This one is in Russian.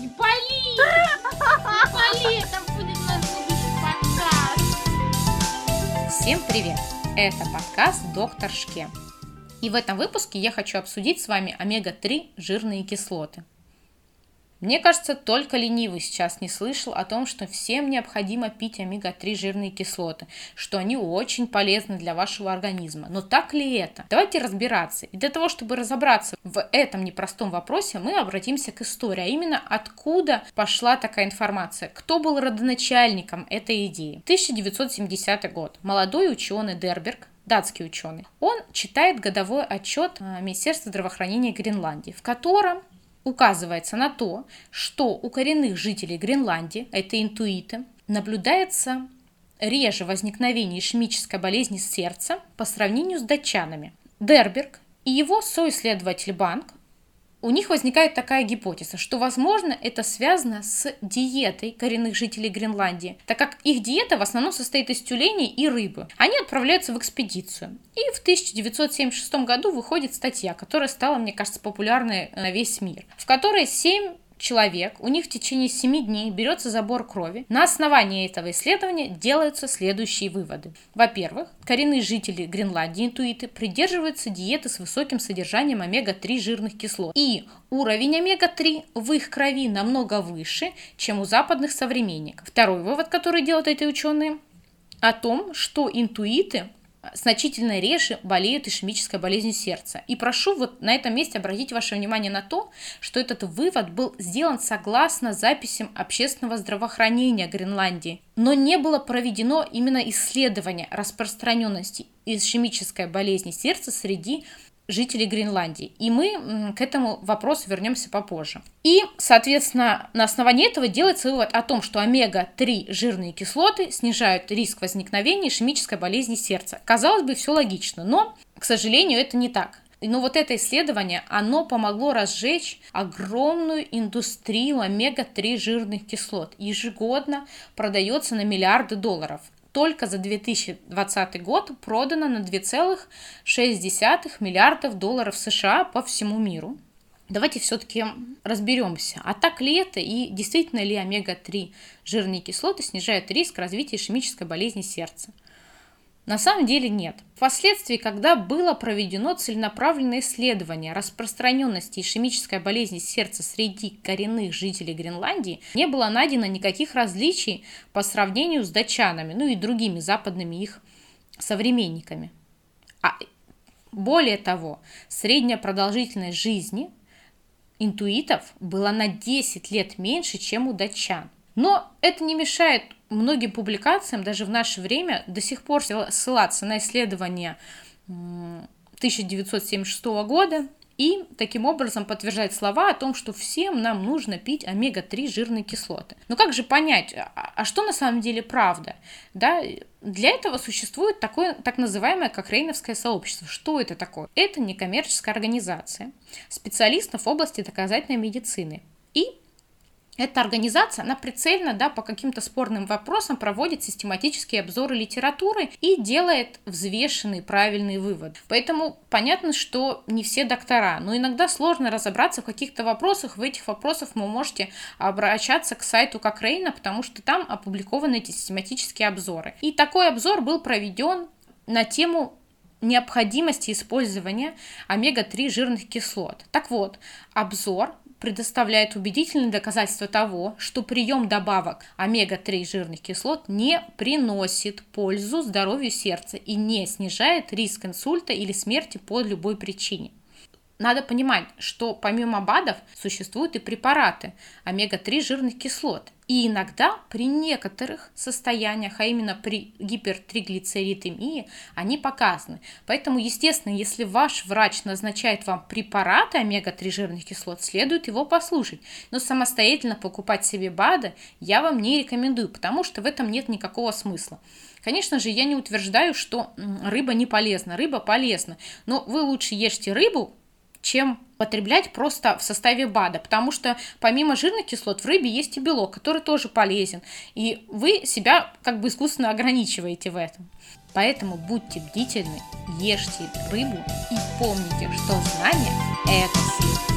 Не пали! Не пали! Это будет наш будущий подкаст! Всем привет! Это подкаст «Доктор Шке». И в этом выпуске я хочу обсудить с вами омега-3 жирные кислоты. Мне кажется, только ленивый сейчас не слышал о том, что всем необходимо пить омега-3 жирные кислоты, что они очень полезны для вашего организма. Но так ли это? Давайте разбираться. И для того, чтобы разобраться в этом непростом вопросе, мы обратимся к истории, а именно откуда пошла такая информация, кто был родоначальником этой идеи. 1970 год. Молодой ученый Дерберг датский ученый. Он читает годовой отчет а, Министерства здравоохранения Гренландии, в котором указывается на то, что у коренных жителей Гренландии, это интуиты, наблюдается реже возникновение ишемической болезни сердца по сравнению с датчанами. Дерберг и его соисследователь Банк у них возникает такая гипотеза, что, возможно, это связано с диетой коренных жителей Гренландии, так как их диета в основном состоит из тюленей и рыбы. Они отправляются в экспедицию. И в 1976 году выходит статья, которая стала, мне кажется, популярной на весь мир, в которой 7 человек, у них в течение 7 дней берется забор крови. На основании этого исследования делаются следующие выводы. Во-первых, коренные жители Гренландии, интуиты, придерживаются диеты с высоким содержанием омега-3 жирных кислот. И уровень омега-3 в их крови намного выше, чем у западных современников. Второй вывод, который делают эти ученые, о том, что интуиты значительно реже болеют ишемической болезнью сердца. И прошу вот на этом месте обратить ваше внимание на то, что этот вывод был сделан согласно записям общественного здравоохранения Гренландии, но не было проведено именно исследование распространенности ишемической болезни сердца среди жителей Гренландии. И мы к этому вопросу вернемся попозже. И, соответственно, на основании этого делается вывод о том, что омега-3 жирные кислоты снижают риск возникновения ишемической болезни сердца. Казалось бы, все логично, но, к сожалению, это не так. Но вот это исследование, оно помогло разжечь огромную индустрию омега-3 жирных кислот. Ежегодно продается на миллиарды долларов только за 2020 год продано на 2,6 миллиардов долларов США по всему миру. Давайте все-таки разберемся, а так ли это и действительно ли омега-3 жирные кислоты снижают риск развития ишемической болезни сердца. На самом деле нет. Впоследствии, когда было проведено целенаправленное исследование распространенности ишемической болезни сердца среди коренных жителей Гренландии, не было найдено никаких различий по сравнению с датчанами, ну и другими западными их современниками. А более того, средняя продолжительность жизни интуитов была на 10 лет меньше, чем у датчан. Но это не мешает многим публикациям даже в наше время до сих пор ссылаться на исследования 1976 года и таким образом подтверждать слова о том, что всем нам нужно пить омега-3 жирные кислоты. Но как же понять, а, а что на самом деле правда? Да, для этого существует такое так называемое Кокрейновское сообщество. Что это такое? Это некоммерческая организация специалистов в области доказательной медицины. И эта организация, она прицельно, да, по каким-то спорным вопросам проводит систематические обзоры литературы и делает взвешенный правильный вывод. Поэтому понятно, что не все доктора, но иногда сложно разобраться в каких-то вопросах. В этих вопросах вы можете обращаться к сайту Кокрейна, потому что там опубликованы эти систематические обзоры. И такой обзор был проведен на тему необходимости использования омега-3 жирных кислот. Так вот, обзор предоставляет убедительные доказательства того, что прием добавок омега-3 жирных кислот не приносит пользу здоровью сердца и не снижает риск инсульта или смерти по любой причине. Надо понимать, что помимо БАДов существуют и препараты омега-3 жирных кислот. И иногда при некоторых состояниях, а именно при гипертриглицеридемии, они показаны. Поэтому, естественно, если ваш врач назначает вам препараты омега-3 жирных кислот, следует его послушать. Но самостоятельно покупать себе БАДы я вам не рекомендую, потому что в этом нет никакого смысла. Конечно же, я не утверждаю, что рыба не полезна. Рыба полезна. Но вы лучше ешьте рыбу, чем потреблять просто в составе БАДа, потому что помимо жирных кислот в рыбе есть и белок, который тоже полезен, и вы себя как бы искусственно ограничиваете в этом. Поэтому будьте бдительны, ешьте рыбу и помните, что знание – это сила.